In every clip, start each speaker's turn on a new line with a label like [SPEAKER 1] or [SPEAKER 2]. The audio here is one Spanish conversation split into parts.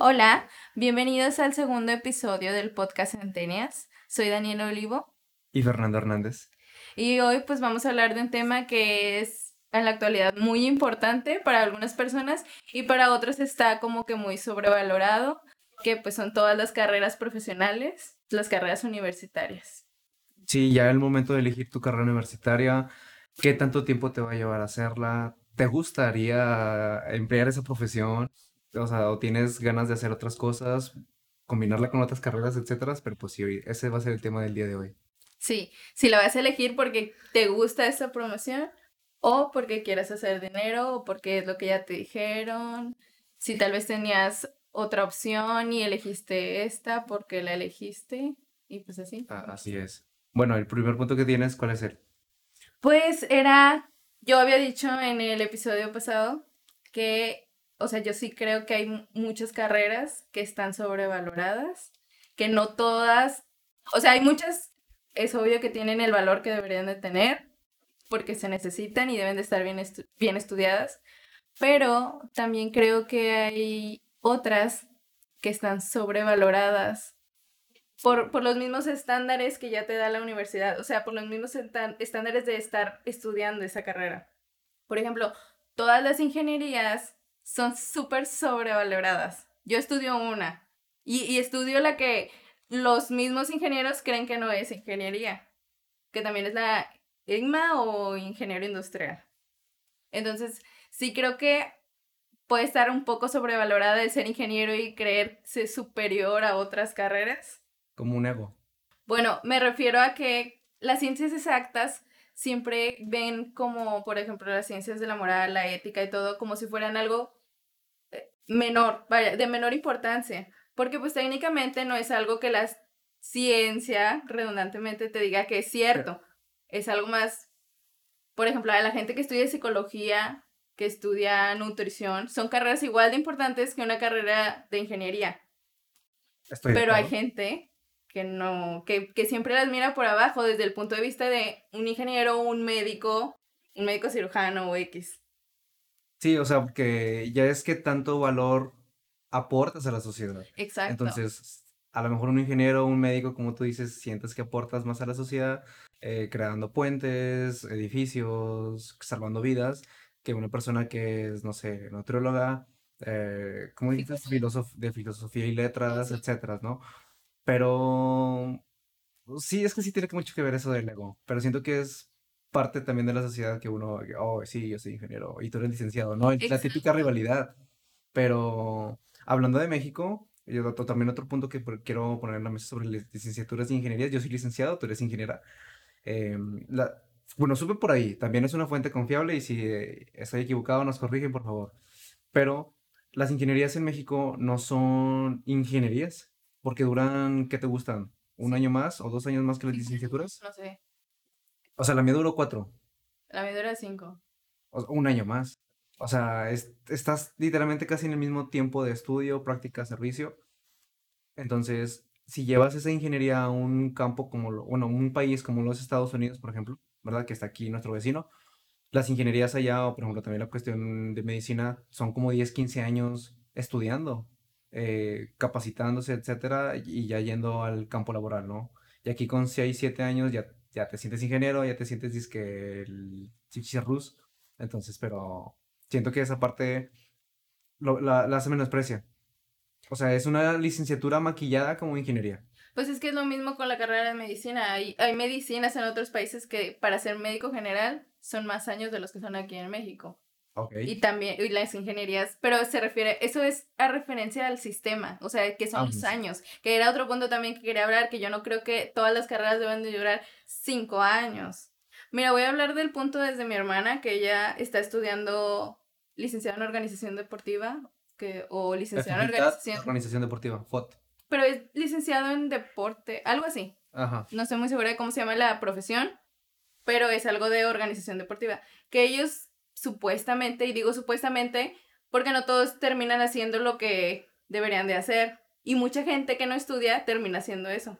[SPEAKER 1] Hola, bienvenidos al segundo episodio del podcast Centenias. Soy Daniela Olivo.
[SPEAKER 2] Y Fernando Hernández.
[SPEAKER 1] Y hoy pues vamos a hablar de un tema que es en la actualidad muy importante para algunas personas y para otras está como que muy sobrevalorado, que pues son todas las carreras profesionales, las carreras universitarias.
[SPEAKER 2] Sí, ya el momento de elegir tu carrera universitaria, ¿qué tanto tiempo te va a llevar a hacerla? ¿Te gustaría emplear esa profesión? O sea, o tienes ganas de hacer otras cosas, combinarla con otras carreras, etcétera, pero pues sí, ese va a ser el tema del día de hoy.
[SPEAKER 1] Sí, si la vas a elegir porque te gusta esa promoción o porque quieres hacer dinero o porque es lo que ya te dijeron. Si tal vez tenías otra opción y elegiste esta porque la elegiste y pues así.
[SPEAKER 2] Ah, así es. Bueno, el primer punto que tienes, ¿cuál es el?
[SPEAKER 1] Pues era, yo había dicho en el episodio pasado que, o sea, yo sí creo que hay muchas carreras que están sobrevaloradas, que no todas, o sea, hay muchas, es obvio que tienen el valor que deberían de tener, porque se necesitan y deben de estar bien, bien estudiadas, pero también creo que hay otras que están sobrevaloradas por, por, los mismos estándares que ya te da la universidad, o sea, por los mismos estándares de estar estudiando esa carrera. Por ejemplo, todas las ingenierías son súper sobrevaloradas. Yo estudio una y, y estudio la que los mismos ingenieros creen que no es ingeniería, que también es la IGMA o ingeniero industrial. Entonces, sí creo que puede estar un poco sobrevalorada de ser ingeniero y creerse superior a otras carreras.
[SPEAKER 2] Como un ego.
[SPEAKER 1] Bueno, me refiero a que las ciencias exactas siempre ven como, por ejemplo, las ciencias de la moral, la ética y todo, como si fueran algo menor, vaya, de menor importancia. Porque pues técnicamente no es algo que la ciencia redundantemente te diga que es cierto es algo más, por ejemplo, a la gente que estudia psicología, que estudia nutrición, son carreras igual de importantes que una carrera de ingeniería. Pero hay gente que no, que, que siempre las mira por abajo desde el punto de vista de un ingeniero, un médico, un médico cirujano o X.
[SPEAKER 2] Sí, o sea, que ya es que tanto valor aportas a la sociedad. Exacto. Entonces, a lo mejor un ingeniero, un médico, como tú dices, sientes que aportas más a la sociedad, eh, creando puentes, edificios, salvando vidas, que una persona que es, no sé, nutrióloga, eh, ¿cómo dices? de filosofía y letras, etcétera, ¿no? Pero sí, es que sí tiene mucho que ver eso del ego, pero siento que es parte también de la sociedad que uno, oh, sí, yo soy ingeniero y tú eres licenciado, ¿no? La típica rivalidad. Pero hablando de México, yo también otro punto que quiero poner en la mesa sobre las licenciaturas de ingeniería, yo soy licenciado, tú eres ingeniera. Em, la, bueno, supe por ahí, también es una fuente confiable y si eh, estoy equivocado nos corrigen, por favor. Pero las ingenierías en México no son ingenierías, porque duran, ¿qué te gustan? ¿Un año más o dos años más que las licenciaturas?
[SPEAKER 1] No sé.
[SPEAKER 2] O sea, la mía duró cuatro.
[SPEAKER 1] La mía dura cinco.
[SPEAKER 2] un año más. O sea, estás literalmente casi en el mismo tiempo de estudio, práctica, servicio. Entonces, si llevas esa ingeniería a un campo como, lo, bueno, un país como los Estados Unidos, por ejemplo, ¿verdad? Que está aquí nuestro vecino, las ingenierías allá, o por ejemplo también la cuestión de medicina, son como 10, 15 años estudiando, eh, capacitándose, etcétera, y ya yendo al campo laboral, ¿no? Y aquí con 6, 7 años ya, ya te sientes ingeniero, ya te sientes disque el rus, entonces, pero siento que esa parte la, la se menosprecia. O sea, es una licenciatura maquillada como ingeniería.
[SPEAKER 1] Pues es que es lo mismo con la carrera de medicina. Hay, hay medicinas en otros países que para ser médico general son más años de los que son aquí en México. Okay. Y también, y las ingenierías, pero se refiere, eso es a referencia al sistema, o sea, que son los años, que era otro punto también que quería hablar, que yo no creo que todas las carreras deben de durar cinco años. Mira, voy a hablar del punto desde mi hermana, que ella está estudiando licenciada en organización deportiva, que, o licenciado en organización.
[SPEAKER 2] Organización deportiva, FOT.
[SPEAKER 1] Pero es licenciado en deporte, algo así. Ajá. No estoy muy segura de cómo se llama la profesión, pero es algo de organización deportiva. Que ellos supuestamente, y digo supuestamente, porque no todos terminan haciendo lo que deberían de hacer. Y mucha gente que no estudia termina haciendo eso.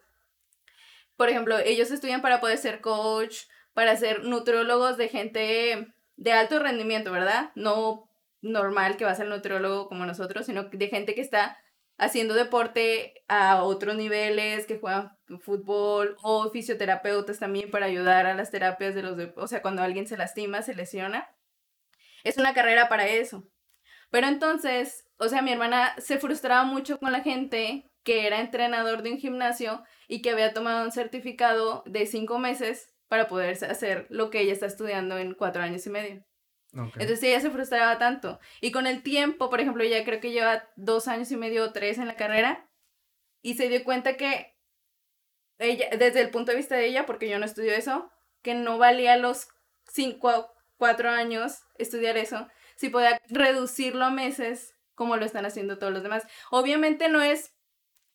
[SPEAKER 1] Por ejemplo, ellos estudian para poder ser coach, para ser nutriólogos de gente de alto rendimiento, ¿verdad? No normal que va a ser nutriólogo como nosotros, sino de gente que está haciendo deporte a otros niveles, que juegan fútbol o fisioterapeutas también para ayudar a las terapias de los, o sea, cuando alguien se lastima, se lesiona. Es una carrera para eso. Pero entonces, o sea, mi hermana se frustraba mucho con la gente que era entrenador de un gimnasio y que había tomado un certificado de cinco meses para poder hacer lo que ella está estudiando en cuatro años y medio. Entonces ella se frustraba tanto. Y con el tiempo, por ejemplo, ella creo que lleva dos años y medio o tres en la carrera y se dio cuenta que ella, desde el punto de vista de ella, porque yo no estudio eso, que no valía los cinco, cuatro años estudiar eso, si podía reducirlo a meses como lo están haciendo todos los demás. Obviamente no es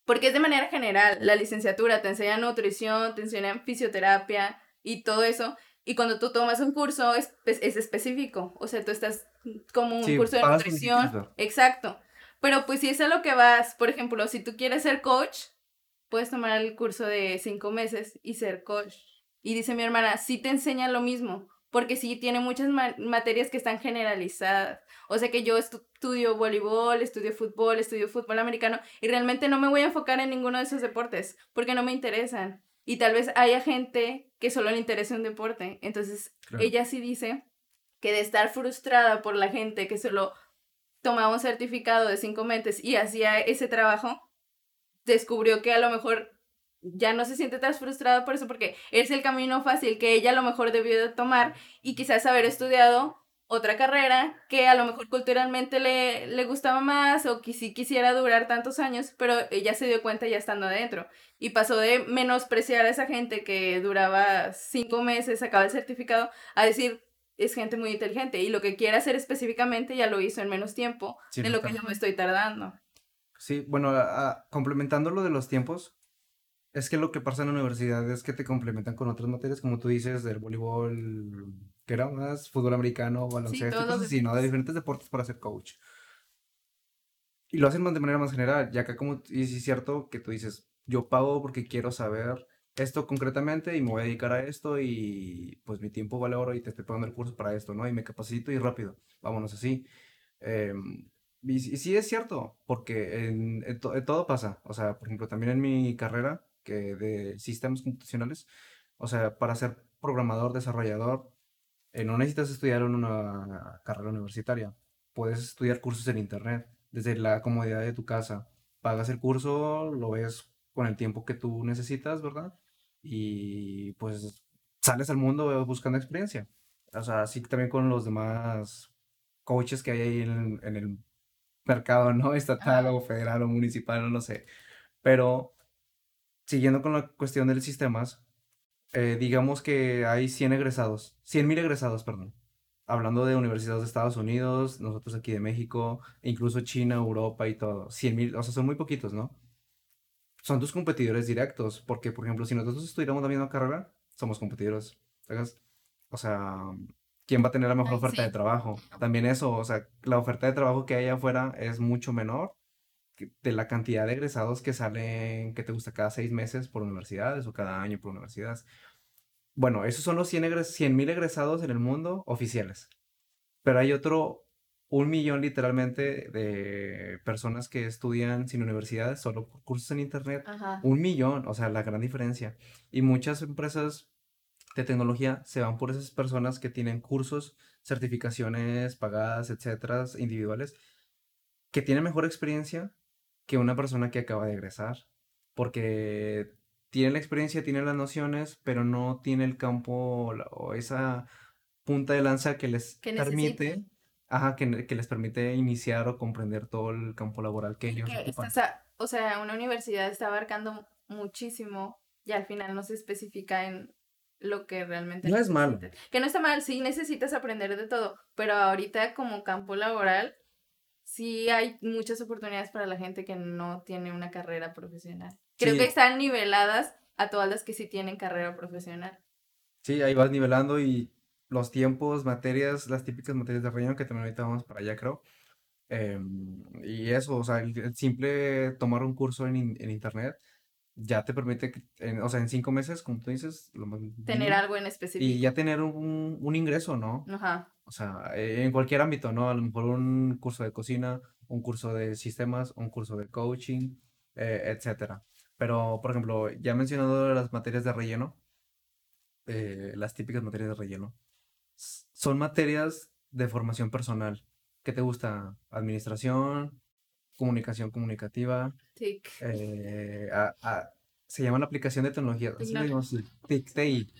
[SPEAKER 1] porque es de manera general, la licenciatura te enseña nutrición, te enseña fisioterapia y todo eso, y cuando tú tomas un curso es, es específico, o sea, tú estás como un curso de nutrición. Exacto. Pero pues si es a lo que vas, por ejemplo, si tú quieres ser coach, puedes tomar el curso de cinco meses y ser coach. Y dice mi hermana, sí te enseña lo mismo, porque sí tiene muchas materias que están generalizadas. O sea que yo estudio voleibol, estudio fútbol, estudio fútbol americano y realmente no me voy a enfocar en ninguno de esos deportes porque no me interesan. Y tal vez haya gente que solo le interese un deporte. Entonces, ella sí dice que de estar frustrada por la gente que solo tomaba un certificado de cinco meses y hacía ese trabajo, descubrió que a lo mejor ya no se siente tan frustrada por eso porque es el camino fácil que ella a lo mejor debió de tomar y quizás haber estudiado otra carrera que a lo mejor culturalmente le, le gustaba más o que sí quisiera durar tantos años, pero ella se dio cuenta ya estando adentro y pasó de menospreciar a esa gente que duraba cinco meses, sacaba el certificado, a decir, es gente muy inteligente y lo que quiere hacer específicamente ya lo hizo en menos tiempo de lo que yo me estoy tardando.
[SPEAKER 2] Sí, bueno, complementando lo de los tiempos, es que lo que pasa en la universidad es que te complementan con otras materias, como tú dices, del voleibol, que era más fútbol americano, baloncesto, sí, cosas así, ¿no? De diferentes deportes para ser coach. Y lo hacen de manera más general, ya que como, y sí es cierto que tú dices, yo pago porque quiero saber esto concretamente y me voy a dedicar a esto y pues mi tiempo vale oro y te estoy pagando el curso para esto, ¿no? Y me capacito y rápido, vámonos así. Em, y, sí es cierto, porque en, todo pasa, o sea, por ejemplo, también en mi carrera, que de sistemas computacionales, o sea, para ser programador, desarrollador, eh, no necesitas estudiar en una carrera universitaria. Puedes estudiar cursos en internet desde la comodidad de tu casa. Pagas el curso, lo ves con el tiempo que tú necesitas, ¿verdad? Y pues sales al mundo buscando experiencia. O sea, así también con los demás coaches que hay ahí en, en el mercado, ¿no? Estatal o federal o municipal, no lo sé. Pero siguiendo con la cuestión de los sistemas, eh, digamos que hay 100 egresados, 100 mil egresados, perdón. Hablando de universidades de Estados Unidos, nosotros aquí de México, incluso China, Europa y todo. 100 mil, o sea, son muy poquitos, ¿no? Son tus competidores directos, porque, por ejemplo, si nosotros estudiáramos la misma carrera, somos competidores. ¿sabes? O sea, ¿quién va a tener la mejor oferta de trabajo? También eso, o sea, la oferta de trabajo que hay afuera es mucho menor de la cantidad de egresados que salen, que te gusta cada seis meses por universidades o cada año por universidades. Bueno, esos son los 100 mil egresados en el mundo oficiales. Pero hay otro, un millón literalmente de personas que estudian sin universidades, solo por cursos en internet. Un millón, o sea, la gran diferencia. Y muchas empresas de tecnología se van por esas personas que tienen cursos, certificaciones pagadas, etcétera, individuales, que tienen mejor experiencia que una persona que acaba de egresar, porque tiene la experiencia, tiene las nociones, pero no tiene el campo o esa punta de lanza que les permite, ajá, que, les permite iniciar o comprender todo el campo laboral que ellos
[SPEAKER 1] ocupan. o sea, una universidad está abarcando muchísimo y al final no se especifica en lo que realmente
[SPEAKER 2] no es malo.
[SPEAKER 1] que no está mal sí necesitas aprender de todo pero ahorita como campo laboral sí hay muchas oportunidades para la gente que no tiene una carrera profesional. Creo que están niveladas a todas las que sí tienen carrera profesional.
[SPEAKER 2] Sí, ahí vas nivelando y los tiempos, materias, las típicas materias de relleno que también ahorita vamos para allá, creo. Em, y eso, o sea, el, simple tomar un curso en, en internet ya te permite, o sea, en cinco meses, como tú dices,
[SPEAKER 1] tener algo en específico.
[SPEAKER 2] Y ya tener un, un ingreso, ¿no? Ajá. O sea, en cualquier ámbito, ¿no? A lo mejor un curso de cocina, un curso de sistemas, un curso de coaching, eh, etcétera. Pero, por ejemplo, ya mencionado las materias de relleno, eh, las típicas materias de relleno, son materias de formación personal. ¿Qué te gusta? Administración, comunicación comunicativa. TIC. Eh, se llama la aplicación de tecnología. TIC,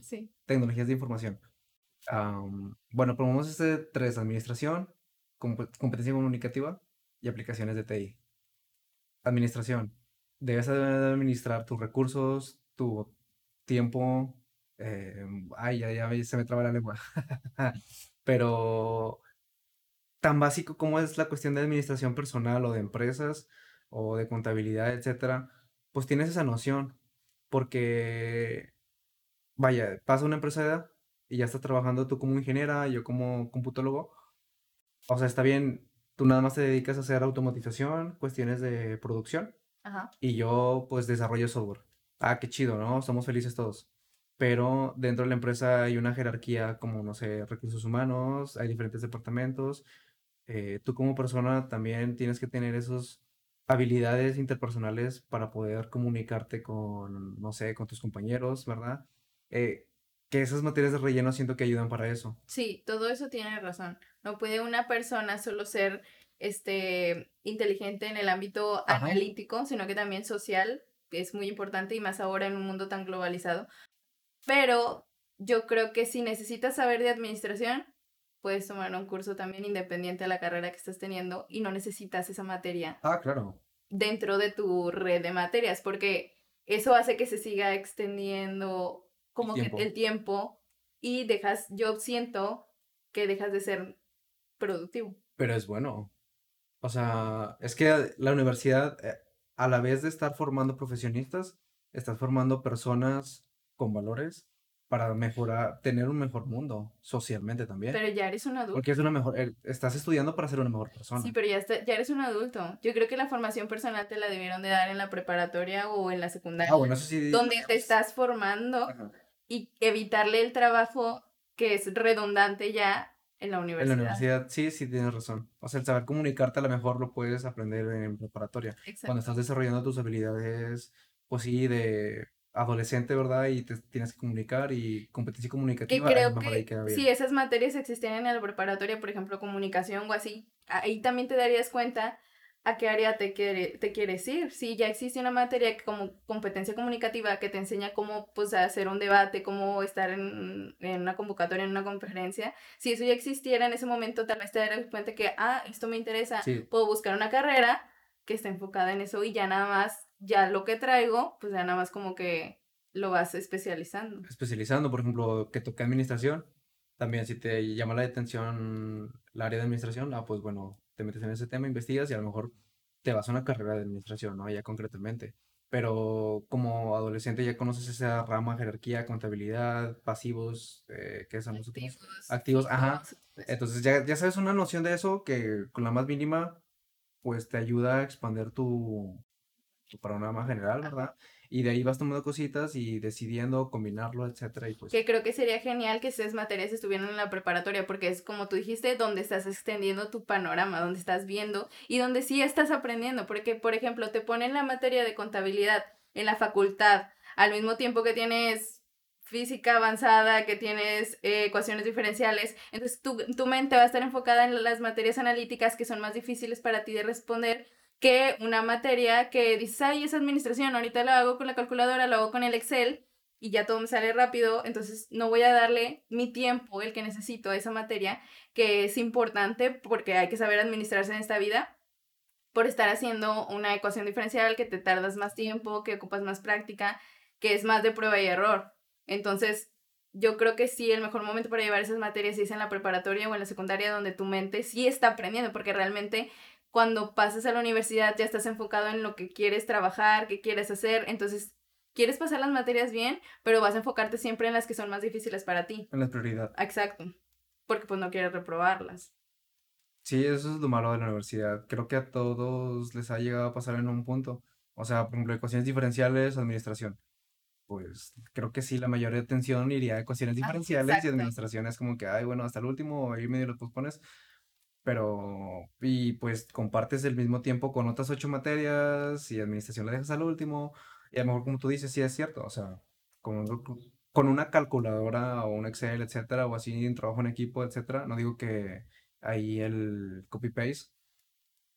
[SPEAKER 2] Sí. Tecnologías de información. Bueno, promovemos este tres, administración, competencia comunicativa y aplicaciones de TI. Administración. Debes administrar tus recursos, tu tiempo. Eh, ay, ya, ya se me traba la lengua. Pero tan básico como es la cuestión de administración personal o de empresas o de contabilidad, etcétera, pues tienes esa noción. Porque, vaya, pasa una empresa y ya estás trabajando tú como ingeniera, yo como computólogo. O sea, está bien, tú nada más te dedicas a hacer automatización, cuestiones de producción. Y yo, pues, desarrollo software. Ah, qué chido, ¿no? Somos felices todos. Pero dentro de la empresa hay una jerarquía como, no sé, recursos humanos, hay diferentes departamentos. Eh, tú como persona también tienes que tener esas habilidades interpersonales para poder comunicarte con, no sé, con tus compañeros, ¿verdad? Eh, que esas materias de relleno siento que ayudan para eso.
[SPEAKER 1] Sí, todo eso tiene razón. No puede una persona solo ser este inteligente en el ámbito analítico, sino que también social, que es muy importante y más ahora en un mundo tan globalizado. Pero yo creo que si necesitas saber de administración, puedes tomar un curso también independiente a la carrera que estás teniendo y no necesitas esa materia.
[SPEAKER 2] Ah, claro.
[SPEAKER 1] Dentro de tu red de materias, porque eso hace que se siga extendiendo como que el tiempo y dejas, yo siento que dejas de ser productivo.
[SPEAKER 2] Pero es bueno. O sea, es que la universidad, eh, a la vez de estar formando profesionistas, estás formando personas con valores para mejorar, tener un mejor mundo socialmente también.
[SPEAKER 1] Pero ya eres un adulto.
[SPEAKER 2] Porque es una mejor, estás estudiando para ser una mejor persona.
[SPEAKER 1] Sí, pero ya, ya eres un adulto. Yo creo que la formación personal te la debieron de dar en la preparatoria o en la secundaria. Ah, bueno, eso sí. Donde te estás formando y evitarle el trabajo que es redundante ya en la universidad.
[SPEAKER 2] En la universidad, sí, sí, tienes razón. O sea, el saber comunicarte a lo mejor lo puedes aprender en preparatoria. Exacto. Cuando estás desarrollando tus habilidades, pues sí, de adolescente, ¿verdad? Y te tienes que comunicar y competencia comunicativa.
[SPEAKER 1] Y creo que si esas materias existían en la preparatoria, por ejemplo, comunicación o así, ahí también te darías cuenta a qué área te, quiere, te quieres ir. Si ya existe una materia como competencia comunicativa que te enseña cómo pues, hacer un debate, cómo estar en, en, una convocatoria, en una conferencia, si eso ya existiera en ese momento, tal vez te darías cuenta que, ah, esto me interesa, puedo buscar una carrera que esté enfocada en eso y ya nada más, ya lo que traigo, pues ya nada más como que lo vas especializando.
[SPEAKER 2] Especializando, por ejemplo, que toque administración, también si te llama la atención la área de administración, ah, pues bueno, te metes en ese tema, investigas y a lo mejor te vas a una carrera de administración, ¿no? Ya concretamente. Pero como adolescente ya conoces esa rama, jerarquía, contabilidad, pasivos, eh, ¿qué son nosotros? Activos. Activos, ajá. Entonces ya, ya sabes una noción de eso que con la más mínima, pues te ayuda a expandir tu, tu panorama general, ¿verdad? Y de ahí vas tomando cositas y decidiendo combinarlo, etcétera, y pues...
[SPEAKER 1] Que creo que sería genial que esas materias estuvieran en la preparatoria, porque es como tú dijiste, donde estás extendiendo tu panorama, donde estás viendo y donde sí estás aprendiendo, porque, por ejemplo, te ponen la materia de contabilidad en la facultad, al mismo tiempo que tienes física avanzada, que tienes eh, ecuaciones diferenciales, entonces tu, tu mente va a estar enfocada en las materias analíticas que son más difíciles para ti de responder, que una materia que dices, ay, es administración, ahorita lo hago con la calculadora, lo hago con el Excel y ya todo me sale rápido, entonces no voy a darle mi tiempo, el que necesito a esa materia, que es importante porque hay que saber administrarse en esta vida, por estar haciendo una ecuación diferencial que te tardas más tiempo, que ocupas más práctica, que es más de prueba y error. Entonces, yo creo que sí, el mejor momento para llevar esas materias es en la preparatoria o en la secundaria, donde tu mente sí está aprendiendo, porque realmente cuando pasas a la universidad ya estás enfocado en lo que quieres trabajar, qué quieres hacer, entonces quieres pasar las materias bien, pero vas a enfocarte siempre en las que son más difíciles para ti.
[SPEAKER 2] En la prioridad.
[SPEAKER 1] Exacto, porque pues no quieres reprobarlas.
[SPEAKER 2] Sí, eso es lo malo de la universidad. Creo que a todos les ha llegado a pasar en un punto. O sea, por ejemplo, ecuaciones diferenciales, administración. Pues creo que sí, la mayor atención iría a ecuaciones ah, diferenciales y administración es como que, ay, bueno, hasta el último, ahí medio lo pospones pero, y pues compartes el mismo tiempo con otras ocho materias y administración la dejas al último, y a lo mejor como tú dices, sí es cierto, o sea, con, una calculadora o un Excel, etcétera, o así en trabajo en equipo, etcétera, no digo que ahí el copy-paste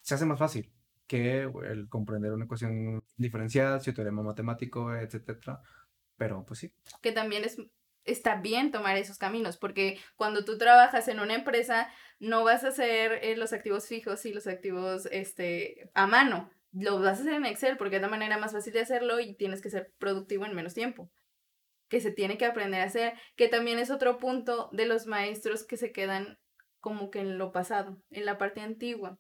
[SPEAKER 2] se hace más fácil que el comprender una ecuación diferencial, su teorema matemático, etcétera, pero pues sí.
[SPEAKER 1] Que también es está bien tomar esos caminos, porque cuando tú trabajas en una empresa, no vas a hacer eh, los activos fijos y los activos este, a mano. Lo vas a hacer en Excel porque es la manera más fácil de hacerlo y tienes que ser productivo en menos tiempo. Que se tiene que aprender a hacer, que también es otro punto de los maestros que se quedan como que en lo pasado, en la parte antigua.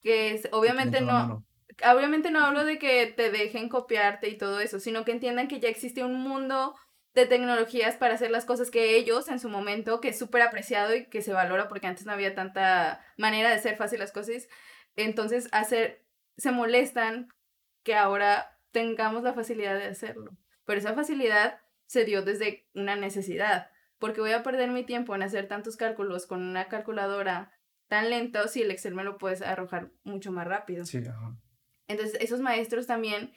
[SPEAKER 1] Que es, obviamente no, obviamente no hablo de que te dejen copiarte y todo eso, sino que entiendan que ya existe un mundo de tecnologías para hacer las cosas que ellos en su momento, que es súper apreciado y que se valora porque antes no había tanta manera de hacer fácil las cosas, entonces hacer, se molestan que ahora tengamos la facilidad de hacerlo. Pero esa facilidad se dio desde una necesidad, porque voy a perder mi tiempo en hacer tantos cálculos con una calculadora tan lento si el Excel me lo puedes arrojar mucho más rápido.
[SPEAKER 2] Sí,
[SPEAKER 1] Entonces, esos maestros también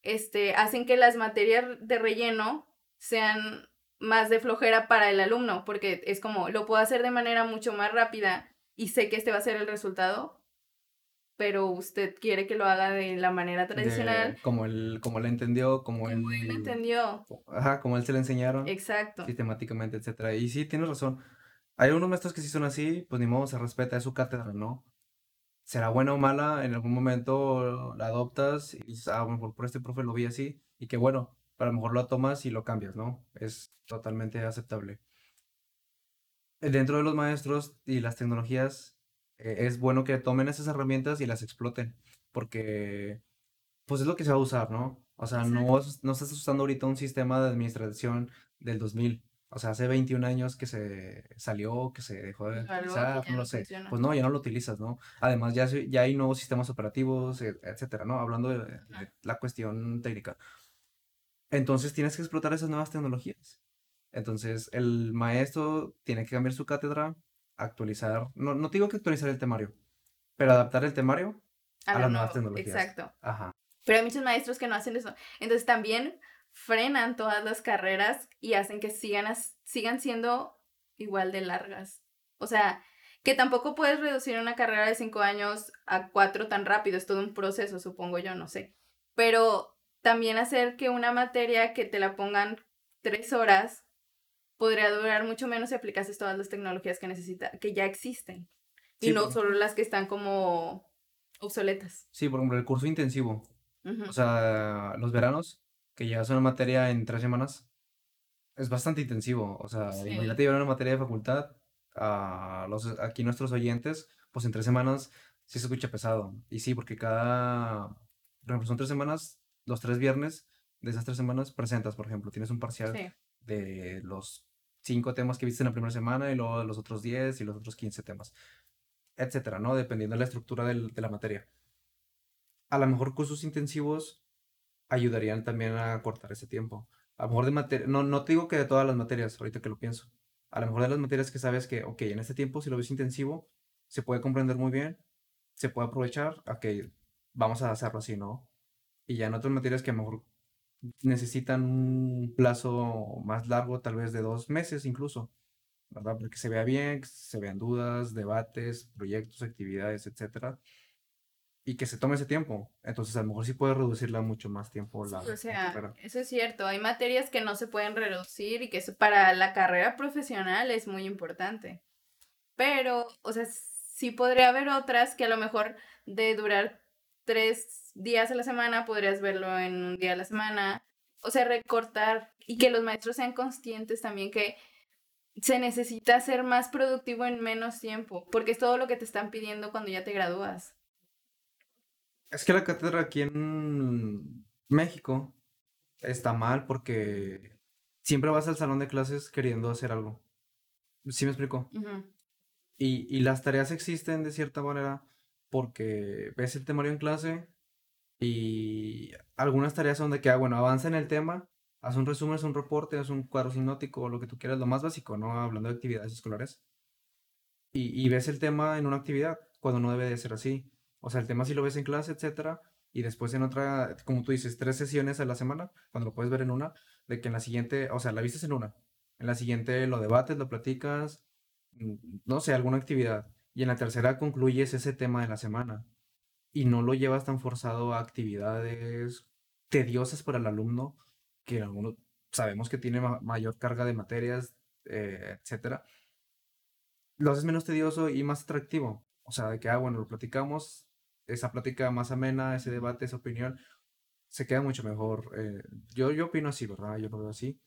[SPEAKER 1] este, hacen que las materias de relleno sean más de flojera para el alumno, porque es como, lo puedo hacer de manera mucho más rápida y sé que este va a ser el resultado, pero usted quiere que lo haga de la manera tradicional.
[SPEAKER 2] como él, como él entendió, como, él,
[SPEAKER 1] entendió.
[SPEAKER 2] Ajá, como él se le enseñaron.
[SPEAKER 1] Exacto.
[SPEAKER 2] Sistemáticamente, etcétera. Y sí, tienes razón. Hay unos maestros que sí son así, pues ni modo, se respeta, es su cátedra, ¿no? Será buena o mala, en algún momento la adoptas y dices, ah, bueno, por este profe lo vi así, y qué bueno, a lo mejor lo tomas y lo cambias, ¿no? Es totalmente aceptable. Dentro de los maestros y las tecnologías, eh, es bueno que tomen esas herramientas y las exploten, porque pues es lo que se va a usar, ¿no? O sea, no, no estás usando ahorita un sistema de administración del 2000. O sea, hace 21 años que se salió, que se dejó de utilizar, no lo sé. Pues no, ya no lo utilizas, ¿no? Además, ya, ya hay nuevos sistemas operativos, e, etcétera, ¿no? Hablando de la cuestión técnica. Entonces tienes que explotar esas nuevas tecnologías. Entonces el maestro tiene que cambiar su cátedra, actualizar, no, no digo que actualizar el temario, pero adaptar el temario a, las nuevas tecnologías.
[SPEAKER 1] Exacto.
[SPEAKER 2] Ajá.
[SPEAKER 1] Pero hay muchos maestros que no hacen eso. Entonces también frenan todas las carreras y hacen que sigan, sigan siendo igual de largas. O sea, que tampoco puedes reducir una carrera de cinco años a cuatro tan rápido, es todo un proceso, supongo yo, no sé. Pero también hacer que una materia que te la pongan tres horas podría durar mucho menos si aplicases todas las tecnologías que necesita, que ya existen. y no solo las que están como obsoletas.
[SPEAKER 2] Sí, por ejemplo, el curso intensivo. O sea, los veranos, que llevas una materia en tres semanas, es bastante intensivo. O sea, imagínate llevar una materia de facultad a los, aquí nuestros oyentes, pues en tres semanas sí se escucha pesado. Y sí, porque cada, por ejemplo, son tres semanas, los tres viernes de esas tres semanas presentas, por ejemplo, tienes un parcial de los cinco temas que viste en la primera semana y luego los otros diez y los otros quince temas, etcétera, ¿no? Dependiendo de la estructura del, de la materia. A lo mejor cursos intensivos ayudarían también a cortar ese tiempo. A lo mejor de materia, no, no te digo que de todas las materias, ahorita que lo pienso. A lo mejor de las materias que sabes que, ok, en este tiempo, si lo ves intensivo, se puede comprender muy bien, se puede aprovechar, ok, vamos a hacerlo así, ¿no? Y ya en otras materias que a lo mejor necesitan un plazo más largo, tal vez de dos meses incluso, ¿verdad? Porque se vea bien, que se vean dudas, debates, proyectos, actividades, etcétera. Y que se tome ese tiempo. Entonces, a lo mejor sí puede reducirla mucho más tiempo. La,
[SPEAKER 1] o sea, eso es cierto. Hay materias que no se pueden reducir y que eso para la carrera profesional es muy importante. Pero, o sea, sí podría haber otras que a lo mejor de durar tres días a la semana, podrías verlo en un día a la semana. O sea, recortar y que los maestros sean conscientes también que se necesita ser más productivo en menos tiempo, porque es todo lo que te están pidiendo cuando ya te gradúas.
[SPEAKER 2] Es que la cátedra aquí en México está mal porque siempre vas al salón de clases queriendo hacer algo. ¿Sí me explico? y, y las tareas existen de cierta manera porque ves el temario en clase y algunas tareas son de que, ah, bueno, avanza en el tema, haz un resumen, haz un reporte, haz un cuadro sinótico, lo que tú quieras, lo más básico, ¿no? Hablando de actividades escolares. y, y, ves el tema en una actividad cuando no debe de ser así. O sea, el tema sí lo ves en clase, etcétera, y después en otra, como tú dices, tres sesiones a la semana, cuando lo puedes ver en una, de que en la siguiente, o sea, la vistes en una, en la siguiente lo debates, lo platicas, mm, no sé, alguna actividad, y en la tercera concluyes ese tema de la semana, y no lo llevas tan forzado a actividades tediosas para el alumno, que algunos sabemos que tiene mayor carga de materias, eh, etcétera, lo haces menos tedioso y más atractivo. O sea, de que, ah, bueno, lo platicamos, esa plática más amena, ese debate, esa opinión, se queda mucho mejor. Eh, yo, yo opino así, ¿verdad? Yo lo veo así.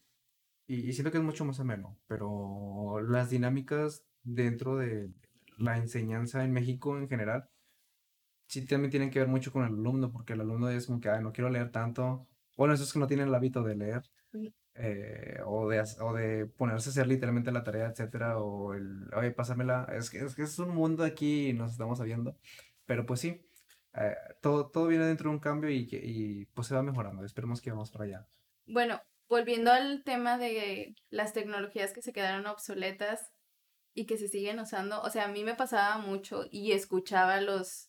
[SPEAKER 2] Y, siento que es mucho más ameno, pero las dinámicas dentro de la enseñanza en México en general, sí también tienen que ver mucho con el alumno, porque el alumno es como que, no quiero leer tanto. Bueno, esos que no tienen el hábito de leer. Eh, o, de, o de ponerse a hacer literalmente la tarea, etcétera, o el, oye, pásamela, es que, es que es un mundo aquí y nos estamos sabiendo, pero pues sí, eh, todo, todo viene dentro de un cambio y, y pues se va mejorando, esperemos que vamos para allá.
[SPEAKER 1] Bueno, volviendo al tema de las tecnologías que se quedaron obsoletas y que se siguen usando, o sea, a mí me pasaba mucho y escuchaba a los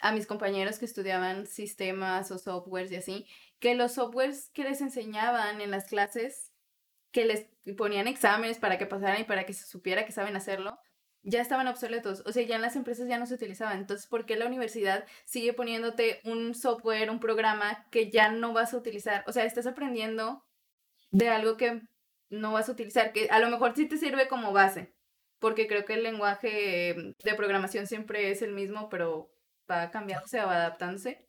[SPEAKER 1] a mis compañeros que estudiaban sistemas o softwares y así, que los softwares que les enseñaban en las clases, que les ponían exámenes para que pasaran y para que se supiera que saben hacerlo, ya estaban obsoletos. O sea, ya en las empresas ya no se utilizaban. Entonces, ¿por qué la universidad sigue poniéndote un software, un programa que ya no vas a utilizar? O sea, estás aprendiendo de algo que no vas a utilizar, que a lo mejor sí te sirve como base, porque creo que el lenguaje de programación siempre es el mismo, pero va cambiándose, va adaptándose.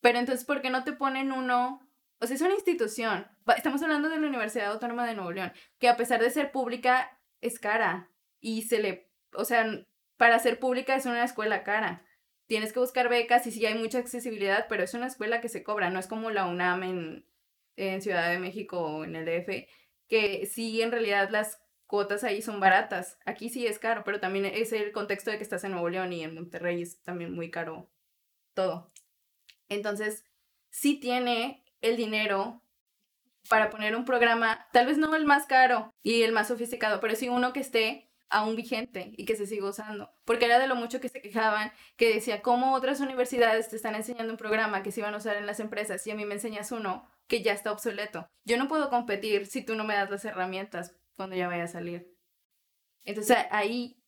[SPEAKER 1] Pero entonces, ¿por qué no te ponen uno? O sea, es una institución. Estamos hablando de la Universidad Autónoma de Nuevo León, que a pesar de ser pública, es cara. Y se le, o sea, para ser pública es una escuela cara. Tienes que buscar becas y sí hay mucha accesibilidad, pero es una escuela que se cobra, no es como la UNAM en, en Ciudad de México o en el DF, que sí en realidad las cuotas ahí son baratas. Aquí sí es caro, pero también es el contexto de que estás en Nuevo León y en Monterrey es también muy caro todo. Entonces, sí tiene el dinero para poner un programa, tal vez no el más caro y el más sofisticado, pero sí uno que esté aún vigente y que se siga usando. Porque era de lo mucho que se quejaban, que decía, ¿cómo otras universidades te están enseñando un programa que se iban a usar en las empresas y a mí me enseñas uno que ya está obsoleto? Yo no puedo competir si tú no me das las herramientas cuando ya vaya a salir. Entonces ahí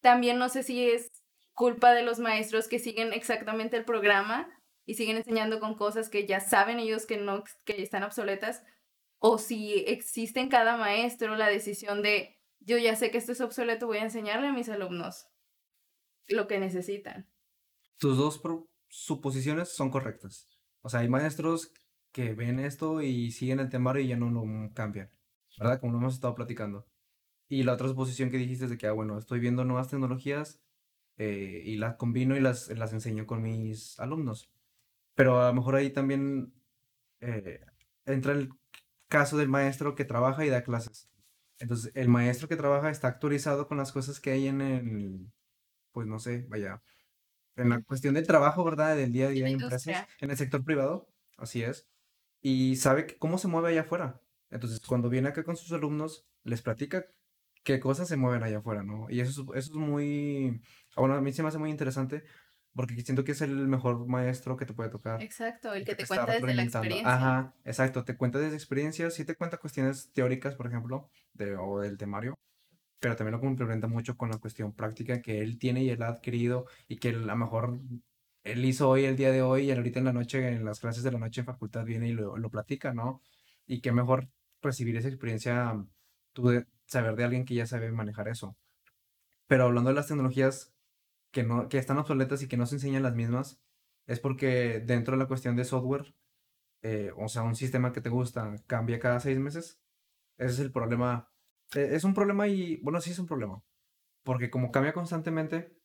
[SPEAKER 1] también no sé si es culpa de los maestros que siguen exactamente el programa y siguen enseñando con cosas que ya saben ellos que no que están obsoletas o si existe en cada maestro la decisión de yo ya sé que esto es obsoleto, voy a enseñarle a mis alumnos lo que necesitan.
[SPEAKER 2] Tus dos suposiciones son correctas. O sea, hay maestros que ven esto y siguen el temario y ya no lo cambian, ¿verdad? Como lo hemos estado platicando. Y la otra suposición que dijiste es de que, ah, bueno, estoy viendo nuevas tecnologías eh, y las combino y las, las enseño con mis alumnos. Pero a lo mejor ahí también eh, entra el caso del maestro que trabaja y da clases. Entonces, el maestro que trabaja está actualizado con las cosas que hay en el, pues no sé, vaya, en la cuestión del trabajo, ¿verdad? Del día a día en empresas, en el sector privado, así es. Y sabe cómo se mueve allá afuera. Entonces, cuando viene acá con sus alumnos, les platica qué cosas se mueven allá afuera, ¿no? Y eso, eso es muy, bueno, a mí se me hace muy interesante porque siento que es el mejor maestro que te puede tocar.
[SPEAKER 1] Exacto, el que, te, cuenta desde la experiencia.
[SPEAKER 2] Ajá, exacto, te cuenta desde experiencia, sí te cuenta cuestiones teóricas, por ejemplo, de, o del temario, pero también lo complementa mucho con la cuestión práctica que él tiene y él ha adquirido y que a lo mejor él hizo hoy, el día de hoy, y ahorita en la noche, en las clases de la noche en facultad viene y lo, lo platica, ¿no? Y qué mejor recibir esa experiencia, tú de saber de alguien que ya sabe manejar eso. Pero hablando de las tecnologías que, no, que están obsoletas y que no se enseñan las mismas, es porque dentro de la cuestión de software, eh, o sea, un sistema que te gusta cambia cada seis meses. Ese es el problema. E, es un problema y, bueno, sí es un problema. Porque como cambia constantemente,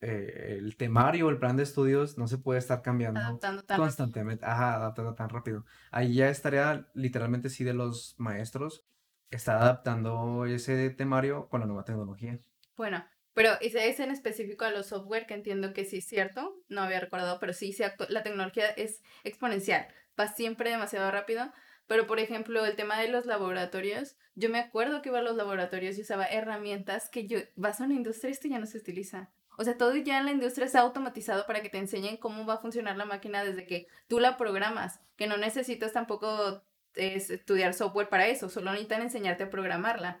[SPEAKER 2] eh, el temario, el plan de estudios no se puede estar cambiando constantemente. Ajá, adaptando tan rápido. Ahí ya estaría literalmente sí de los maestros, está adaptando ese temario con la nueva tecnología.
[SPEAKER 1] Bueno, pero ese es en específico a los software, que entiendo que sí es cierto, no había recordado, pero sí, la tecnología es exponencial, va siempre demasiado rápido, Pero, por ejemplo, el tema de los laboratorios, yo me acuerdo que iba a los laboratorios y usaba herramientas que yo, vas a una industria, esto ya no se utiliza. O sea, todo ya en la industria está automatizado para que te enseñen cómo va a funcionar la máquina desde que tú la programas, que no necesitas tampoco estudiar software para eso, solo necesitan enseñarte a programarla,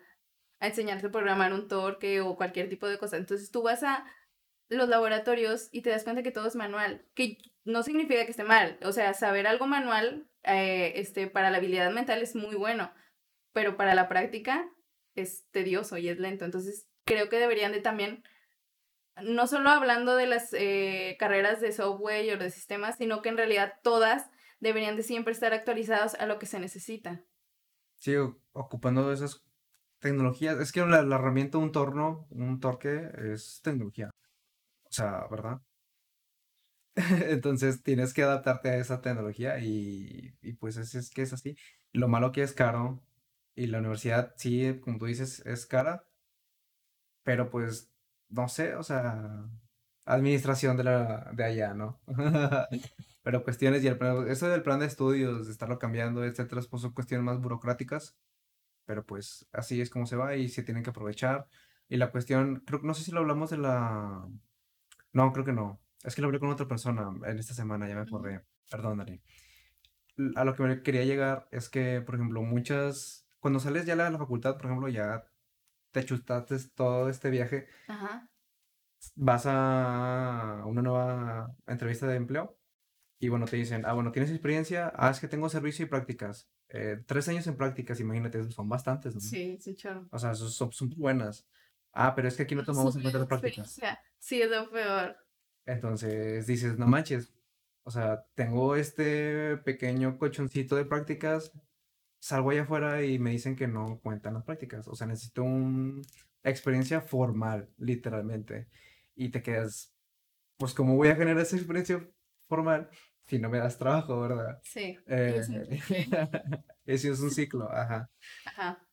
[SPEAKER 1] a enseñarte a programar un torque o cualquier tipo de cosa. Entonces tú vas a los laboratorios y te das cuenta que todo es manual, que no significa que esté mal, o sea, saber algo manual eh, este, para la habilidad mental es muy bueno, pero para la práctica es tedioso y es lento. Entonces, creo que deberían de también, no solo hablando de las eh, carreras de software o de sistemas, sino que en realidad todas deberían de siempre estar actualizadas a lo que se necesita.
[SPEAKER 2] Sí, ocupando esas tecnologías. Es que la, la herramienta, un torno, un torque, es tecnología. O sea, ¿verdad? Entonces tienes que adaptarte a esa tecnología y, pues es, que es así. Lo malo que es caro y la universidad sí, como tú dices, es cara, pero pues no sé, o sea, administración de, la, de allá, ¿no? pero cuestiones y el eso del plan de estudios, de estarlo cambiando, etcétera, pues son cuestiones más burocráticas, pero pues así es como se va y se tienen que aprovechar. Y la cuestión, creo no sé si lo hablamos de la... No, creo que no. Es que lo hablé con otra persona en esta semana, ya me acordé. Perdón, Dani. A lo que me quería llegar es que, por ejemplo, muchas. Cuando sales ya de la facultad, por ejemplo, ya te chustaste todo este viaje. Ajá. Vas a una nueva entrevista de empleo. Y bueno, te dicen, ah, bueno, ¿tienes experiencia? Ah, es que tengo servicio y prácticas. Eh, tres años en prácticas, imagínate, son bastantes, ¿no?
[SPEAKER 1] Sí, sí, claro.
[SPEAKER 2] O sea, son, son buenas. Ah, pero es que aquí no tomamos en cuenta las prácticas.
[SPEAKER 1] Sí, es lo peor.
[SPEAKER 2] Entonces dices, no manches, o sea, tengo este pequeño cochoncito de prácticas, salgo allá afuera y me dicen que no cuentan las prácticas. O sea, necesito una experiencia formal, literalmente. Y te quedas, pues, ¿cómo voy a generar esa experiencia formal si no me das trabajo, verdad?
[SPEAKER 1] Sí.
[SPEAKER 2] Eh, eso es un ciclo, ajá.
[SPEAKER 1] Ajá.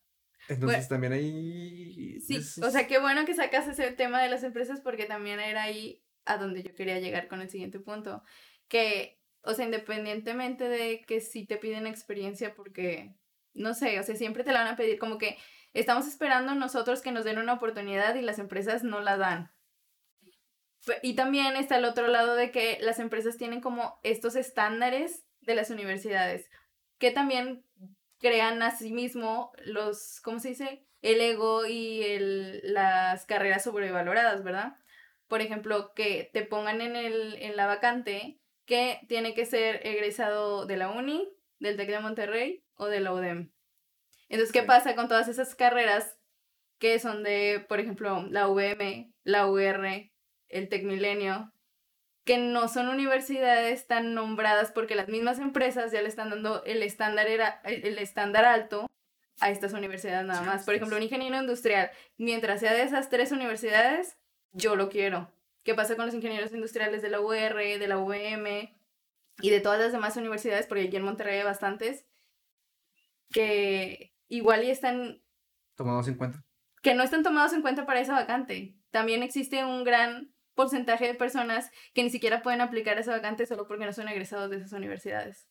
[SPEAKER 2] Entonces también ahí...
[SPEAKER 1] Sí, o sea, qué bueno que sacas ese tema de las empresas porque también era ahí a donde yo quería llegar con el siguiente punto, que, o sea, independientemente de que si te piden experiencia, porque, no sé, o sea, siempre te la van a pedir como que estamos esperando nosotros que nos den una oportunidad y las empresas no la dan. Y también está el otro lado de que las empresas tienen como estos estándares de las universidades, que también crean a sí mismo los, ¿cómo se dice? El ego y las carreras sobrevaloradas, ¿verdad? por ejemplo, que te pongan en, el, en la vacante que tiene que ser egresado de la UNI, del TEC de Monterrey o de la UDEM. Entonces, ¿qué pasa con todas esas carreras que son de, por ejemplo, la UVM, la UR, el TEC Milenio, que no son universidades tan nombradas porque las mismas empresas ya le están dando el estándar, era, el estándar alto a estas universidades nada más. Por ejemplo, un ingeniero industrial, mientras sea de esas tres universidades, yo lo quiero. ¿Qué pasa con los ingenieros industriales de la UR, de la UVM y de todas las demás universidades? Porque aquí en Monterrey hay bastantes que igual y están...
[SPEAKER 2] Tomados en cuenta.
[SPEAKER 1] Que no están tomados en cuenta para esa vacante. También existe un gran porcentaje de personas que ni siquiera pueden aplicar esa vacante solo porque no son egresados de esas universidades.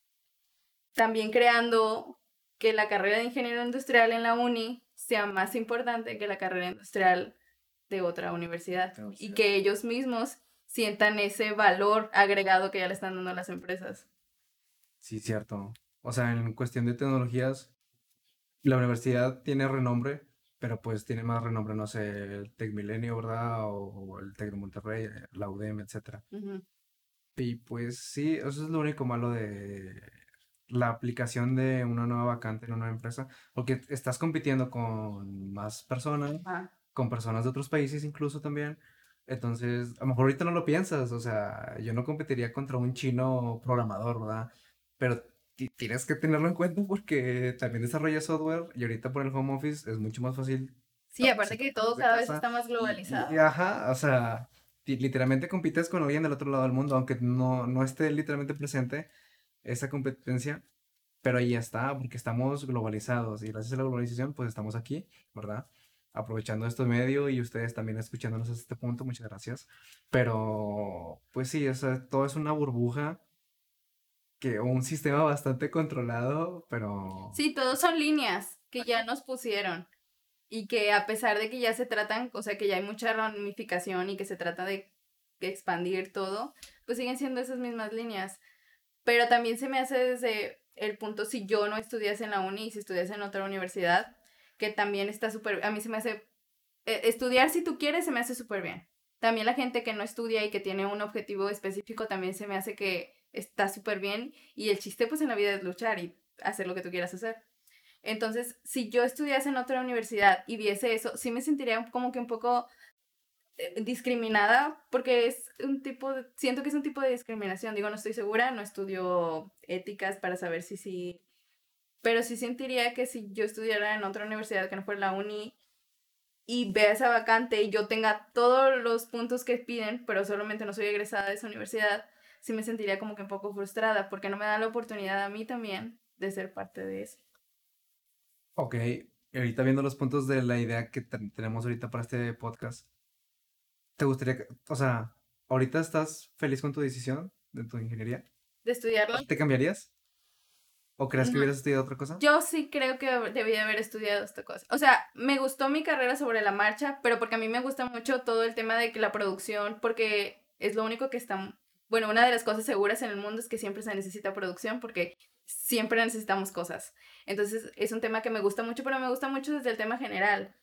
[SPEAKER 1] También creando que la carrera de ingeniero industrial en la uni sea más importante que la carrera industrial de otra universidad y que ellos mismos sientan ese valor agregado que ya le están dando las empresas.
[SPEAKER 2] Sí, cierto. O sea, en cuestión de tecnologías, la universidad tiene renombre, pero pues tiene más renombre, no sé, el Tec Milenio, ¿verdad? O, el Tec de Monterrey, la UDEM, etc. Y pues sí, eso es lo único malo de la aplicación de una nueva vacante en una nueva empresa, porque estás compitiendo con más personas con personas de otros países incluso también. Entonces, a lo mejor ahorita no lo piensas, o sea, yo no competiría contra un chino programador, ¿verdad? Pero tienes que tenerlo en cuenta porque también desarrolla software y ahorita por el home office es mucho más fácil.
[SPEAKER 1] Sí, aparte que todo cada vez está más globalizado.
[SPEAKER 2] Y, ajá, o sea, literalmente compites con alguien del otro lado del mundo, aunque no, no esté literalmente presente esa competencia, pero ahí está, porque estamos globalizados y gracias a la globalización, pues estamos aquí, ¿verdad? Aprovechando este medio y ustedes también escuchándonos hasta este punto, muchas gracias. Pero, pues sí, todo es una burbuja que un sistema bastante controlado, pero...
[SPEAKER 1] Sí, todos son líneas que ya nos pusieron y que a pesar de que ya se tratan, o sea, que ya hay mucha ramificación y que se trata de expandir todo, pues siguen siendo esas mismas líneas. Pero también se me hace desde el punto si yo no estudiase en la uni y si estudiase en otra universidad, que también está súper, a mí se me hace, eh, estudiar si tú quieres se me hace súper bien. También la gente que no estudia y que tiene un objetivo específico también se me hace que está súper bien y el chiste pues en la vida es luchar y hacer lo que tú quieras hacer. Entonces, si yo estudiase en otra universidad y viese eso, sí me sentiría como que un poco eh, discriminada porque es un tipo siento que es un tipo de discriminación digo no estoy segura no estudio éticas para saber si sí pero sí sentiría que si yo estudiara en otra universidad que no fuera la uni y vea esa vacante y yo tenga todos los puntos que piden pero solamente no soy egresada de esa universidad sí me sentiría como que un poco frustrada porque no me da la oportunidad a mí también de ser parte de eso
[SPEAKER 2] Ok, ahorita viendo los puntos de la idea que tenemos ahorita para este podcast ¿Te gustaría, o sea, ahorita estás feliz con tu decisión de tu ingeniería?
[SPEAKER 1] ¿De estudiarlo?
[SPEAKER 2] ¿Te cambiarías? ¿O crees que hubieras estudiado otra cosa?
[SPEAKER 1] Yo sí creo que debí haber estudiado esta cosa. O sea, me gustó mi carrera sobre la marcha, pero porque a mí me gusta mucho todo el tema de que la producción, porque es lo único que está... Bueno, una de las cosas seguras en el mundo es que siempre se necesita producción porque siempre necesitamos cosas. Entonces, es un tema que me gusta mucho, pero me gusta mucho desde el tema general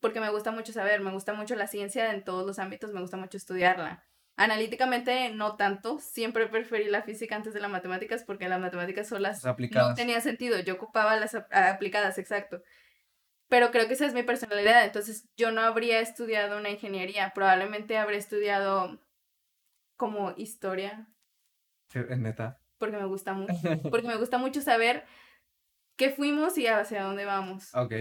[SPEAKER 1] porque me gusta mucho saber, me gusta mucho la ciencia en todos los ámbitos, me gusta mucho estudiarla. Analíticamente no tanto, siempre preferí la física antes de las matemáticas porque las matemáticas solas no tenía sentido, yo ocupaba las aplicadas, exacto. Pero creo que esa es mi personalidad, entonces yo no habría estudiado una ingeniería, probablemente habría estudiado como historia.
[SPEAKER 2] En neta.
[SPEAKER 1] Porque me gusta mucho, porque me gusta mucho saber qué fuimos y hacia dónde vamos.
[SPEAKER 2] Ok.